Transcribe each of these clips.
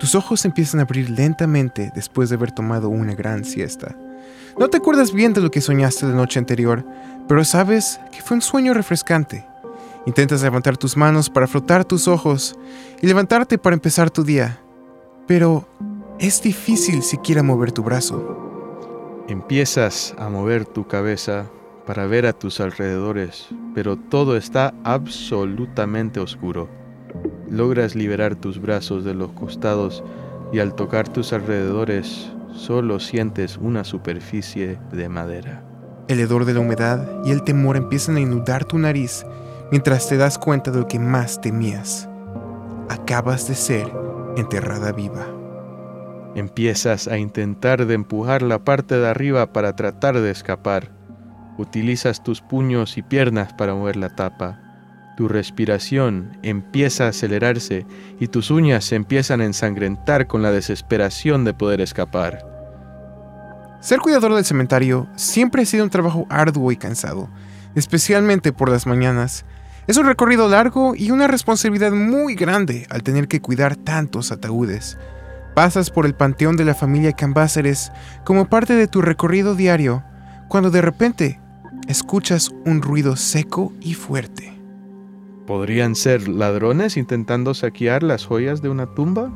Tus ojos empiezan a abrir lentamente después de haber tomado una gran siesta. No te acuerdas bien de lo que soñaste la noche anterior, pero sabes que fue un sueño refrescante. Intentas levantar tus manos para frotar tus ojos y levantarte para empezar tu día, pero es difícil siquiera mover tu brazo. Empiezas a mover tu cabeza para ver a tus alrededores, pero todo está absolutamente oscuro. Logras liberar tus brazos de los costados y al tocar tus alrededores solo sientes una superficie de madera. El hedor de la humedad y el temor empiezan a inundar tu nariz mientras te das cuenta de lo que más temías. Acabas de ser enterrada viva. Empiezas a intentar de empujar la parte de arriba para tratar de escapar. Utilizas tus puños y piernas para mover la tapa. Tu respiración empieza a acelerarse y tus uñas se empiezan a ensangrentar con la desesperación de poder escapar. Ser cuidador del cementerio siempre ha sido un trabajo arduo y cansado, especialmente por las mañanas. Es un recorrido largo y una responsabilidad muy grande al tener que cuidar tantos ataúdes. Pasas por el panteón de la familia Cambáceres como parte de tu recorrido diario, cuando de repente escuchas un ruido seco y fuerte. ¿Podrían ser ladrones intentando saquear las joyas de una tumba?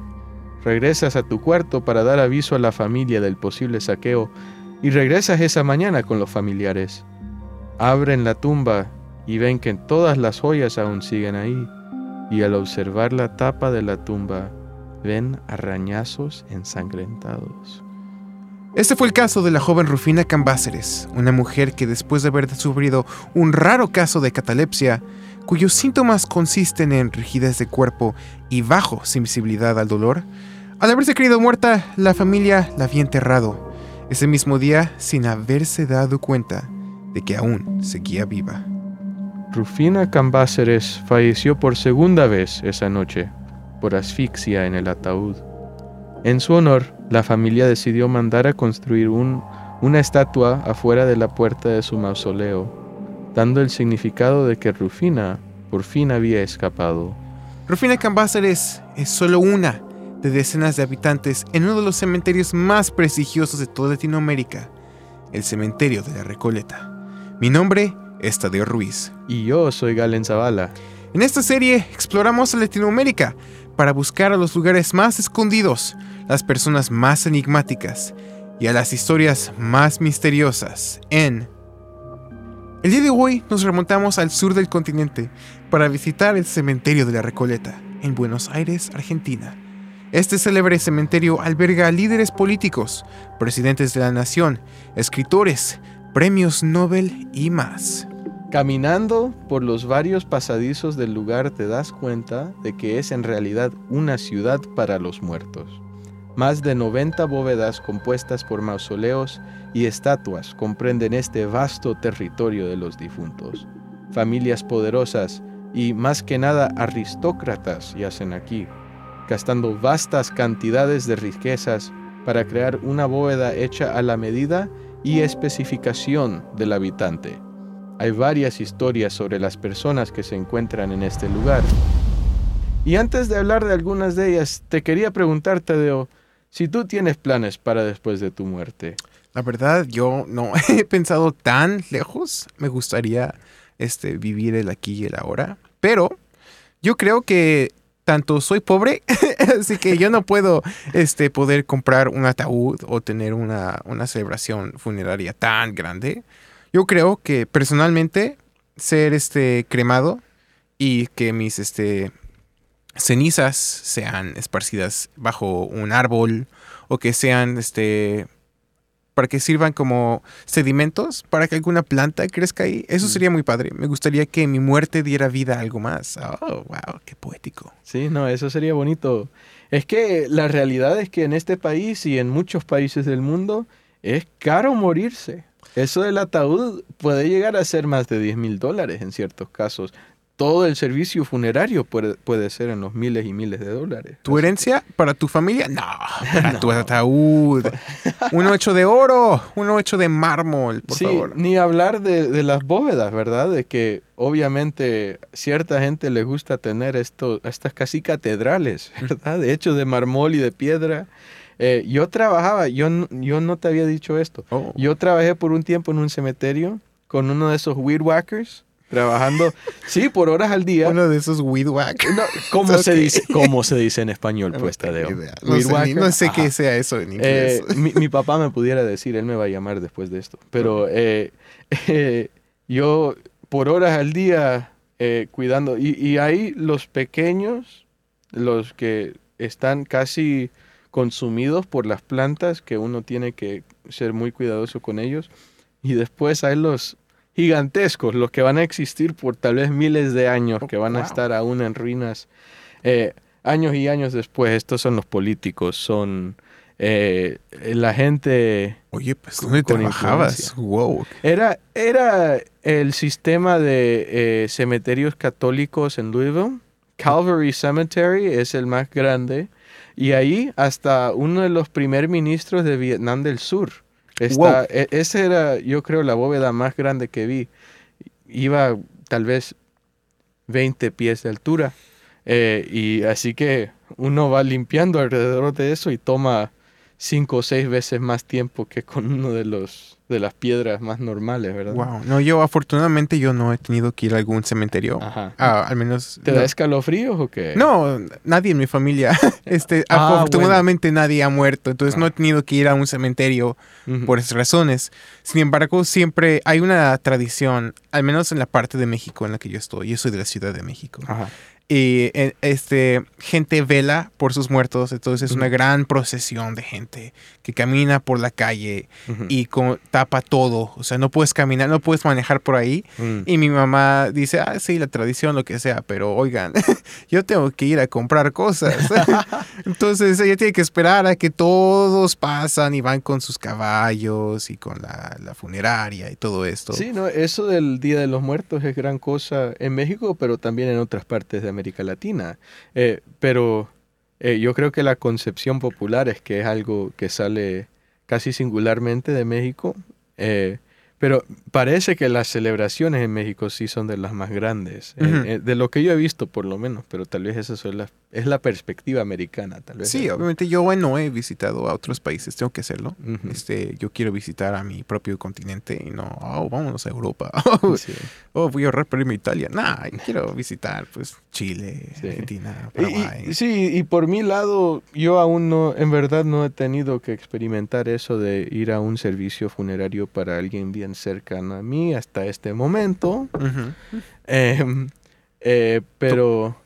Regresas a tu cuarto para dar aviso a la familia del posible saqueo y regresas esa mañana con los familiares. Abren la tumba y ven que todas las joyas aún siguen ahí y al observar la tapa de la tumba ven arañazos ensangrentados. Este fue el caso de la joven Rufina Cambáceres, una mujer que después de haber sufrido un raro caso de catalepsia, cuyos síntomas consisten en rigidez de cuerpo y bajo sensibilidad al dolor, al haberse creído muerta, la familia la había enterrado, ese mismo día sin haberse dado cuenta de que aún seguía viva. Rufina Cambáceres falleció por segunda vez esa noche, por asfixia en el ataúd. En su honor, la familia decidió mandar a construir una estatua afuera de la puerta de su mausoleo, dando el significado de que Rufina por fin había escapado. Rufina Cambáceres es solo una de decenas de habitantes en uno de los cementerios más prestigiosos de toda Latinoamérica, el cementerio de la Recoleta. Mi nombre es Tadeo Ruiz. Y yo soy Galen Zavala. En esta serie exploramos Latinoamérica para buscar a los lugares más escondidos, las personas más enigmáticas y a las historias más misteriosas en... El día de hoy nos remontamos al sur del continente para visitar el cementerio de la Recoleta, en Buenos Aires, Argentina. Este célebre cementerio alberga líderes políticos, presidentes de la nación, escritores, premios Nobel y más. Caminando por los varios pasadizos del lugar te das cuenta de que es en realidad una ciudad para los muertos. Más de 90 bóvedas compuestas por mausoleos y estatuas comprenden este vasto territorio de los difuntos. Familias poderosas y más que nada aristócratas yacen aquí, gastando vastas cantidades de riquezas para crear una bóveda hecha a la medida y especificación del habitante. Hay varias historias sobre las personas que se encuentran en este lugar. Y antes de hablar de algunas de ellas, te quería preguntar, Tadeo, si tú tienes planes para después de tu muerte. La verdad, yo no he pensado tan lejos. Me gustaría este, vivir el aquí y el ahora. Pero yo creo que tanto soy pobre, así que yo no puedo este, poder comprar un ataúd o tener una, una celebración funeraria tan grande. Yo creo que personalmente ser este cremado y que mis este cenizas sean esparcidas bajo un árbol o que sean este para que sirvan como sedimentos para que alguna planta crezca ahí. Eso mm. sería muy padre. Me gustaría que mi muerte diera vida a algo más. Oh, wow, qué poético. Sí, no, eso sería bonito. Es que la realidad es que en este país y en muchos países del mundo es caro morirse. Eso del ataúd puede llegar a ser más de 10 mil dólares en ciertos casos. Todo el servicio funerario puede, puede ser en los miles y miles de dólares. ¿Tu herencia para tu familia? No, para tu ataúd. Uno hecho de oro, uno hecho de mármol, por sí, favor. ni hablar de, de las bóvedas, ¿verdad? De que obviamente cierta gente le gusta tener esto, estas casi catedrales, ¿verdad? De hecho de mármol y de piedra. Eh, yo trabajaba, yo, yo no te había dicho esto. Oh. Yo trabajé por un tiempo en un cementerio con uno de esos weed whackers, trabajando, sí, por horas al día. Uno de esos weed whack. No, ¿cómo, se dice, ¿Cómo se dice en español, No pues, Tadeo? No sé, ni- no sé qué sea eso en inglés. Eh, mi, mi papá me pudiera decir, él me va a llamar después de esto. Pero eh, eh, yo por horas al día cuidando. Y, y ahí los pequeños, los que están casi consumidos por las plantas, que uno tiene que ser muy cuidadoso con ellos. Y después hay los gigantescos, los que van a existir por tal vez miles de años, Oh, que van a wow. estar aún en ruinas. Eh, años y años después, estos son los políticos, son eh, la gente... Oye, pues ¿dónde con trabajabas? Wow. Era, era el sistema de eh, cementerios católicos en Louisville. Calvary Cemetery es el más grande. Y ahí hasta uno de los primer ministros de Vietnam del Sur. Está, Wow. e- Esa era, yo creo, la bóveda más grande que vi. Iba tal vez 20 pies de altura. Eh, y así que uno va limpiando alrededor de eso y toma cinco o seis veces más tiempo que con uno de los de las piedras más normales, ¿verdad? Wow. No, yo afortunadamente yo no he tenido que ir a algún cementerio. Ajá. Ah, al menos. ¿Te no. da escalofríos o qué? No, nadie en mi familia. Este, Ah, afortunadamente nadie ha muerto, entonces no Ah. he tenido que ir a un cementerio por esas razones. Sin embargo, siempre hay una tradición, al menos en la parte de México en la que yo estoy. Yo soy de la Ciudad de México. Ajá. Y eh, este, gente vela por sus muertos, entonces es una gran procesión de gente que camina por la calle Ujú. y con- tapa todo. O sea, no puedes caminar, no puedes manejar por ahí. Mm. Y mi mamá dice, ah, sí, la tradición, lo que sea, pero oigan, yo tengo que ir a comprar cosas. Entonces ella tiene que esperar a que todos pasan y van con sus caballos y con la, la funeraria y todo esto. Sí, no, eso del Día de los Muertos es gran cosa en México, pero también en otras partes de América Latina. Eh, pero eh, yo creo que la concepción popular es que es algo que sale casi singularmente de México. eh, pero parece que las celebraciones en México sí son de las más grandes, eh, Ujú. eh, de lo que yo he visto por lo menos, pero tal vez esa es la, es la perspectiva americana, tal vez. Sí, obviamente yo no he visitado a otros países, tengo que hacerlo. Ujú. Este, yo quiero visitar a mi propio continente y no, oh, vámonos a Europa. Sí. oh, voy a ahorrar para irme a Italia. Nah, quiero visitar pues Chile, Sí. Argentina, Y- Paraguay. y- sí, y por mi lado, yo aún no, en verdad no he tenido que experimentar eso de ir a un servicio funerario para alguien bien cercano a mí hasta este momento. Em, eh, pero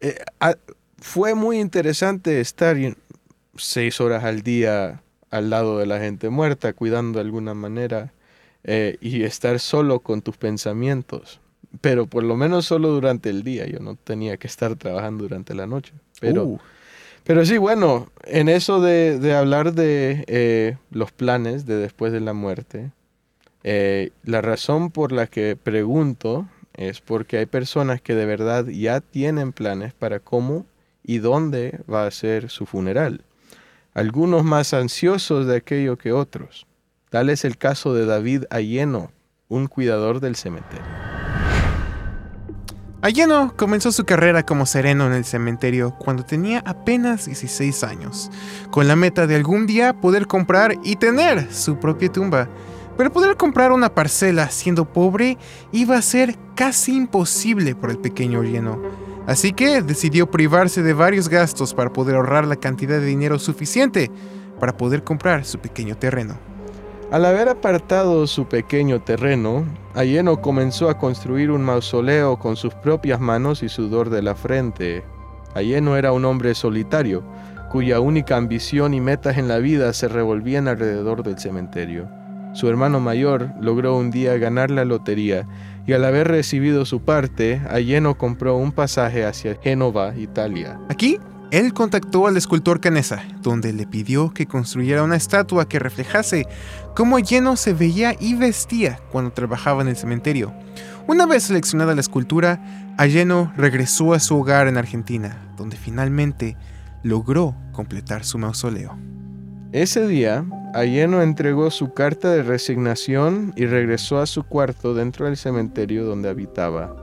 eh, a- fue muy interesante estar seis horas al día al lado de la gente muerta, cuidando de alguna manera, eh, y estar solo con tus pensamientos. Pero por lo menos solo durante el día, yo no tenía que estar trabajando durante la noche. Pero, Uh, pero sí, bueno, en eso de, de hablar de eh, los planes de después de la muerte, eh, la razón por la que pregunto es porque hay personas que de verdad ya tienen planes para cómo y dónde va a ser su funeral. Algunos más ansiosos de aquello que otros. Tal es el caso de David Ayeno, un cuidador del cementerio. Ayeno comenzó su carrera como sereno en el cementerio cuando tenía apenas 16 años, con la meta de algún día poder comprar y tener su propia tumba. Pero poder comprar una parcela siendo pobre iba a ser casi imposible por el pequeño Ayeno. Así que decidió privarse de varios gastos para poder ahorrar la cantidad de dinero suficiente para poder comprar su pequeño terreno. Al haber apartado su pequeño terreno, Ayeno comenzó a construir un mausoleo con sus propias manos y sudor de la frente. Ayeno era un hombre solitario, cuya única ambición y metas en la vida se revolvían alrededor del cementerio. Su hermano mayor logró un día ganar la lotería y al haber recibido su parte, Ayeno compró un pasaje hacia Génova, Italia. Aquí, él contactó al escultor Canesa, donde le pidió que construyera una estatua que reflejase cómo lleno se veía y vestía cuando trabajaba en el cementerio. Una vez seleccionada la escultura, Ayeno regresó a su hogar en Argentina, donde finalmente logró completar su mausoleo. Ese día, Ayeno entregó su carta de resignación y regresó a su cuarto dentro del cementerio donde habitaba.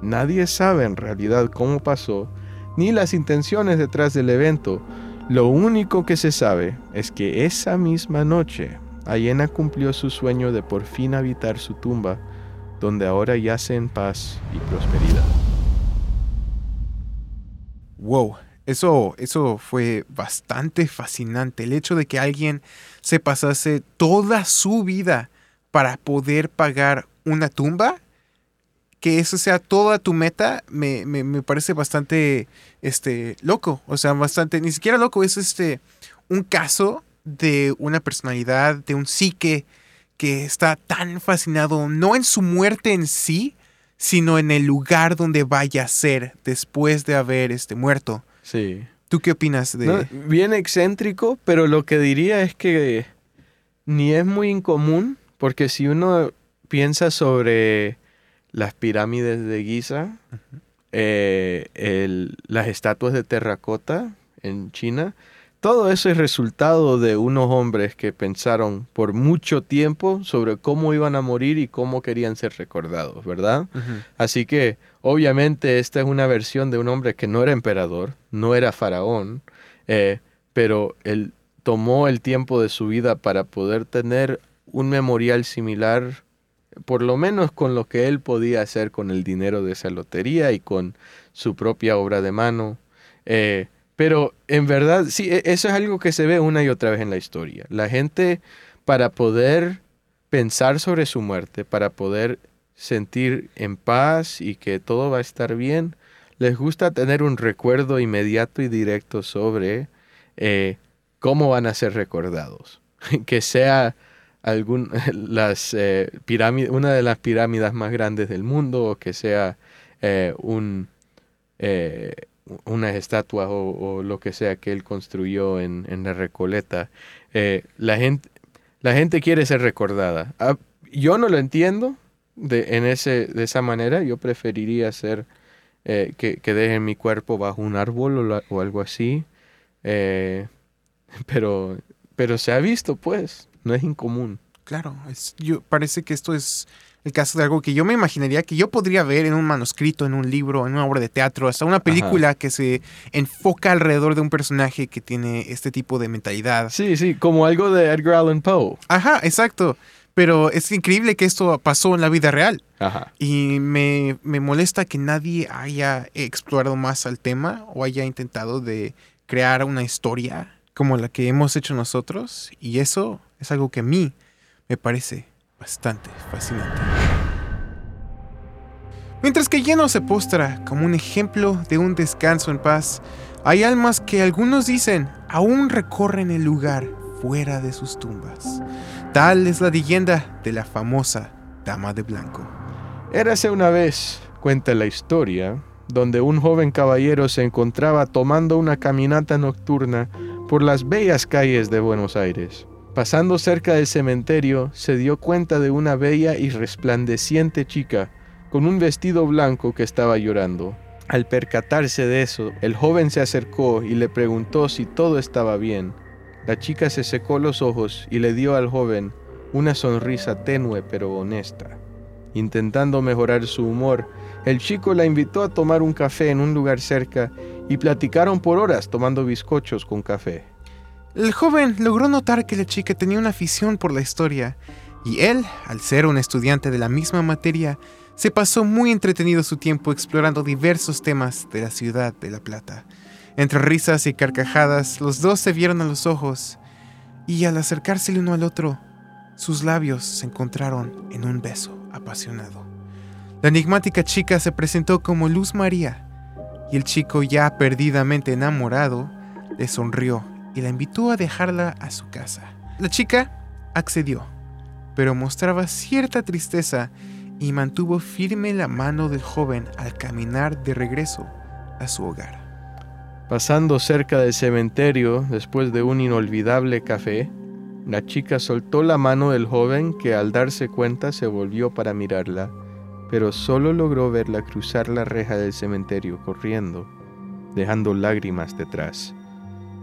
Nadie sabe en realidad cómo pasó, ni las intenciones detrás del evento. Lo único que se sabe es que esa misma noche, Ayena cumplió su sueño de por fin habitar su tumba, donde ahora yace en paz y prosperidad. Wow, eso, eso fue bastante fascinante. El hecho de que alguien se pasase toda su vida para poder pagar una tumba, que eso sea toda tu meta, me, me, parece bastante este, loco. O sea, bastante, ni siquiera loco, es este, un caso de una personalidad, de un psique que está tan fascinado, no en su muerte en sí, sino en el lugar donde vaya a ser después de haber este, muerto. Sí. ¿Tú qué opinas de...? bien excéntrico, pero lo que diría es que ni es muy incomún, porque si uno piensa sobre las pirámides de Giza, eh, las estatuas de terracota en China, todo eso es resultado de unos hombres que pensaron por mucho tiempo sobre cómo iban a morir y cómo querían ser recordados, ¿verdad? Así que obviamente esta es una versión de un hombre que no era emperador, no era faraón, eh, pero él tomó el tiempo de su vida para poder tener un memorial similar, por lo menos con lo que él podía hacer con el dinero de esa lotería y con su propia obra de mano. Eh, pero en verdad, sí, e, eso es algo que se ve una y otra vez en la historia. La gente, para poder pensar sobre su muerte, para poder sentir en paz y que todo va a estar bien, les gusta tener un recuerdo inmediato y directo sobre eh, cómo van a ser recordados. que sea algún, las, eh, una de las pirámides más grandes del mundo o que sea eh, un unas estatuas o, lo que sea que él construyó en, la Recoleta. Eh, la, gente, la gente quiere ser recordada. Ah, yo no lo entiendo de, en ese, de esa manera. Yo preferiría ser eh, que, que, dejen mi cuerpo bajo un árbol o, algo así. Eh, pero, pero se ha visto, pues. No es incomún. Claro, es, yo, parece que esto es el caso de algo que yo me imaginaría que yo podría ver en un manuscrito, en un libro, en una obra de teatro, hasta una película que se enfoca alrededor de un personaje que tiene este tipo de mentalidad. Sí, sí, como algo de Edgar Allan Poe. Ajá, exacto. Pero es increíble que esto pasó en la vida real. Ajá. Y me, me molesta que nadie haya explorado más al tema o haya intentado de crear una historia como la que hemos hecho nosotros. Y eso es algo que a mí me parece bastante fascinante. Mientras que Lleno se postra como un ejemplo de un descanso en paz, hay almas que algunos dicen aún recorren el lugar fuera de sus tumbas. Tal es la leyenda de la famosa Dama de Blanco. Érase una vez, cuenta la historia, donde un joven caballero se encontraba tomando una caminata nocturna por las bellas calles de Buenos Aires. Pasando cerca del cementerio, se dio cuenta de una bella y resplandeciente chica con un vestido blanco que estaba llorando. Al percatarse de eso, el joven se acercó y le preguntó si todo estaba bien. La chica se secó los ojos y le dio al joven una sonrisa tenue pero honesta. Intentando mejorar su humor, el chico la invitó a tomar un café en un lugar cerca y platicaron por horas tomando bizcochos con café. El joven logró notar que la chica tenía una afición por la historia, y él, al ser un estudiante de la misma materia, se pasó muy entretenido su tiempo explorando diversos temas de la ciudad de La Plata. Entre risas y carcajadas, los dos se vieron a los ojos, y al acercarse el uno al otro, sus labios se encontraron en un beso apasionado. La enigmática chica se presentó como Luz María, y el chico ya perdidamente enamorado le sonrió y la invitó a dejarla a su casa. La chica accedió, pero mostraba cierta tristeza y mantuvo firme la mano del joven al caminar de regreso a su hogar. Pasando cerca del cementerio, después de un inolvidable café, la chica soltó la mano del joven que al darse cuenta se volvió para mirarla, pero solo logró verla cruzar la reja del cementerio corriendo, dejando lágrimas detrás.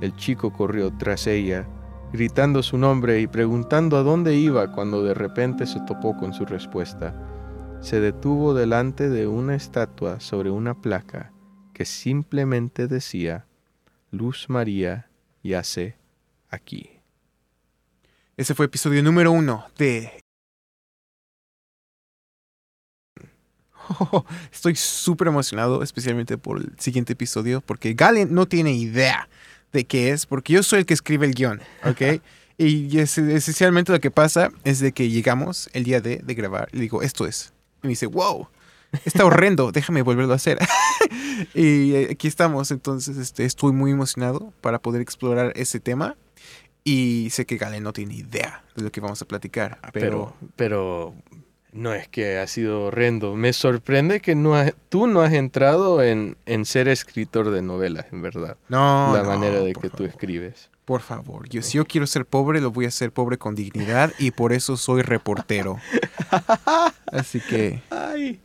El chico corrió tras ella, gritando su nombre y preguntando a dónde iba cuando de repente se topó con su respuesta. Se detuvo delante de una estatua sobre una placa que simplemente decía, Luz María yace aquí. Ese fue episodio número uno de... estoy súper emocionado, especialmente por el siguiente episodio, porque Galen no tiene idea de qué es, porque yo soy el que escribe el guion, ¿ok? y esencialmente lo que pasa es de que llegamos el día de, de grabar y digo, esto es. Y me dice, wow, está horrendo, déjame volverlo a hacer. y aquí estamos, entonces este, estoy muy emocionado para poder explorar ese tema. Y sé que Galen no tiene idea de lo que vamos a platicar. Ah, pero, pero, no es que ha sido horrendo. Me sorprende que no tú no has entrado en, en, ser escritor de novelas, en verdad. No. La manera de que tú escribes. Por favor, yo, si yo quiero ser pobre, lo voy a hacer pobre con dignidad y por eso soy reportero. Así que... Ay.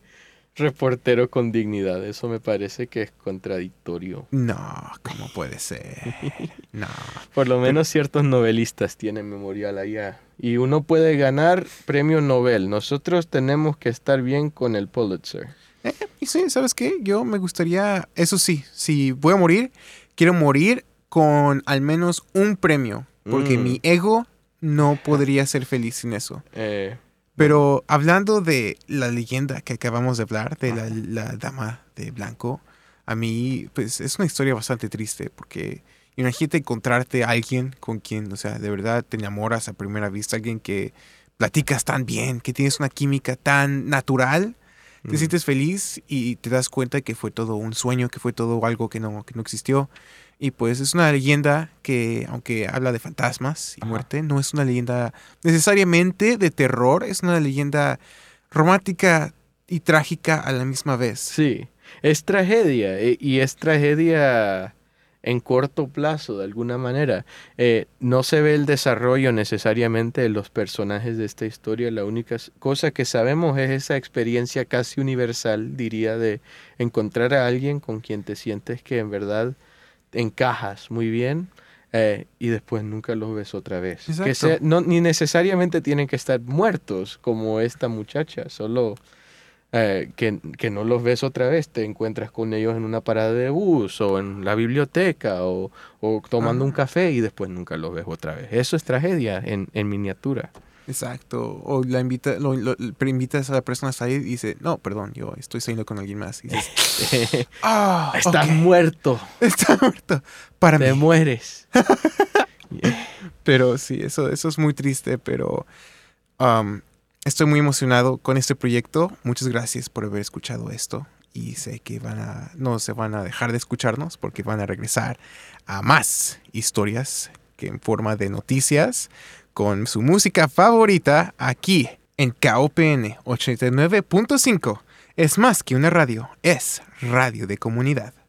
Reportero con dignidad, eso me parece que es contradictorio. No, ¿cómo puede ser? No. Por lo menos ciertos novelistas tienen memorial allá. Y uno puede ganar premio Nobel. Nosotros tenemos que estar bien con el Pulitzer. Eh, y sí, ¿sabes qué? Yo me gustaría, eso sí, si voy a morir, quiero morir con al menos un premio. Porque mm. mi ego no podría ser feliz sin eso. Eh, pero hablando de la leyenda que acabamos de hablar, de la, dama de blanco, a mí, pues es una historia bastante triste porque imagínate encontrarte a alguien con quien, o sea, de verdad te enamoras a primera vista, alguien que platicas tan bien, que tienes una química tan natural, te sientes feliz y te das cuenta que fue todo un sueño, que fue todo algo que no, que no existió. Y pues es una leyenda que, aunque habla de fantasmas y muerte, no es una leyenda necesariamente de terror, es una leyenda romántica y trágica a la misma vez. Sí, es tragedia eh, y es tragedia en corto plazo de alguna manera. Eh, no se ve el desarrollo necesariamente de los personajes de esta historia. La única cosa que sabemos es esa experiencia casi universal, diría, de encontrar a alguien con quien te sientes que en verdad encajas muy bien eh, y después nunca los ves otra vez. Que no, ni necesariamente tienen que estar muertos como esta muchacha, solo eh, que, que, no los ves otra vez, te encuentras con ellos en una parada de bus o en la biblioteca o, o tomando un café y después nunca los ves otra vez. Eso es tragedia en, en miniatura. Exacto. O la invita, lo, invitas a la persona a salir y dice, no, perdón, yo estoy saliendo con alguien más. Y dices, ah, estás muerto. Está muerto. Para Te mueres. Pero sí, eso, eso es muy triste, pero um, estoy muy emocionado con este proyecto. Muchas gracias por haber escuchado esto. Y sé que van a, no se van a dejar de escucharnos porque van a regresar a más historias que en forma de noticias con su música favorita aquí en KOPN 89.5. Es más que una radio, es radio de comunidad.